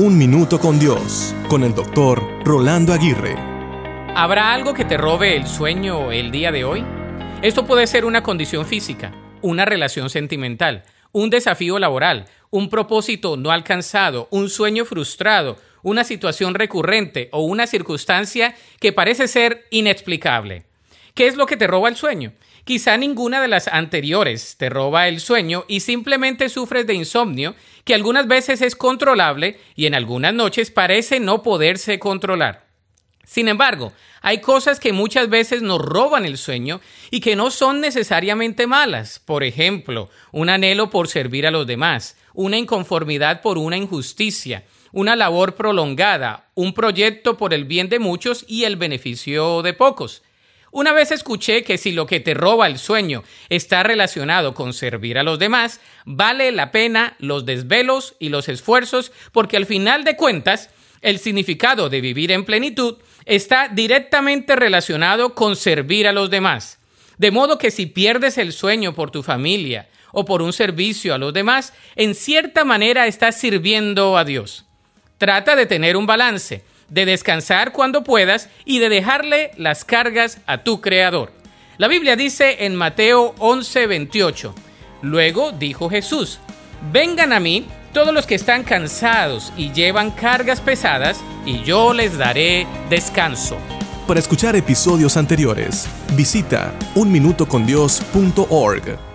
Un Minuto con Dios, con el doctor Rolando Aguirre. ¿Habrá algo que te robe el sueño el día de hoy? Esto puede ser una condición física, una relación sentimental, un desafío laboral, un propósito no alcanzado, un sueño frustrado, una situación recurrente o una circunstancia que parece ser inexplicable. ¿Qué es lo que te roba el sueño? Quizá ninguna de las anteriores te roba el sueño y simplemente sufres de insomnio que algunas veces es controlable y en algunas noches parece no poderse controlar. Sin embargo, hay cosas que muchas veces nos roban el sueño y que no son necesariamente malas. Por ejemplo, un anhelo por servir a los demás, una inconformidad por una injusticia, una labor prolongada, un proyecto por el bien de muchos y el beneficio de pocos. Una vez escuché que si lo que te roba el sueño está relacionado con servir a los demás, vale la pena los desvelos y los esfuerzos porque al final de cuentas el significado de vivir en plenitud está directamente relacionado con servir a los demás. De modo que si pierdes el sueño por tu familia o por un servicio a los demás, en cierta manera estás sirviendo a Dios. Trata de tener un balance de descansar cuando puedas y de dejarle las cargas a tu Creador. La Biblia dice en Mateo 11:28, Luego dijo Jesús, Vengan a mí todos los que están cansados y llevan cargas pesadas, y yo les daré descanso. Para escuchar episodios anteriores, visita unminutocondios.org.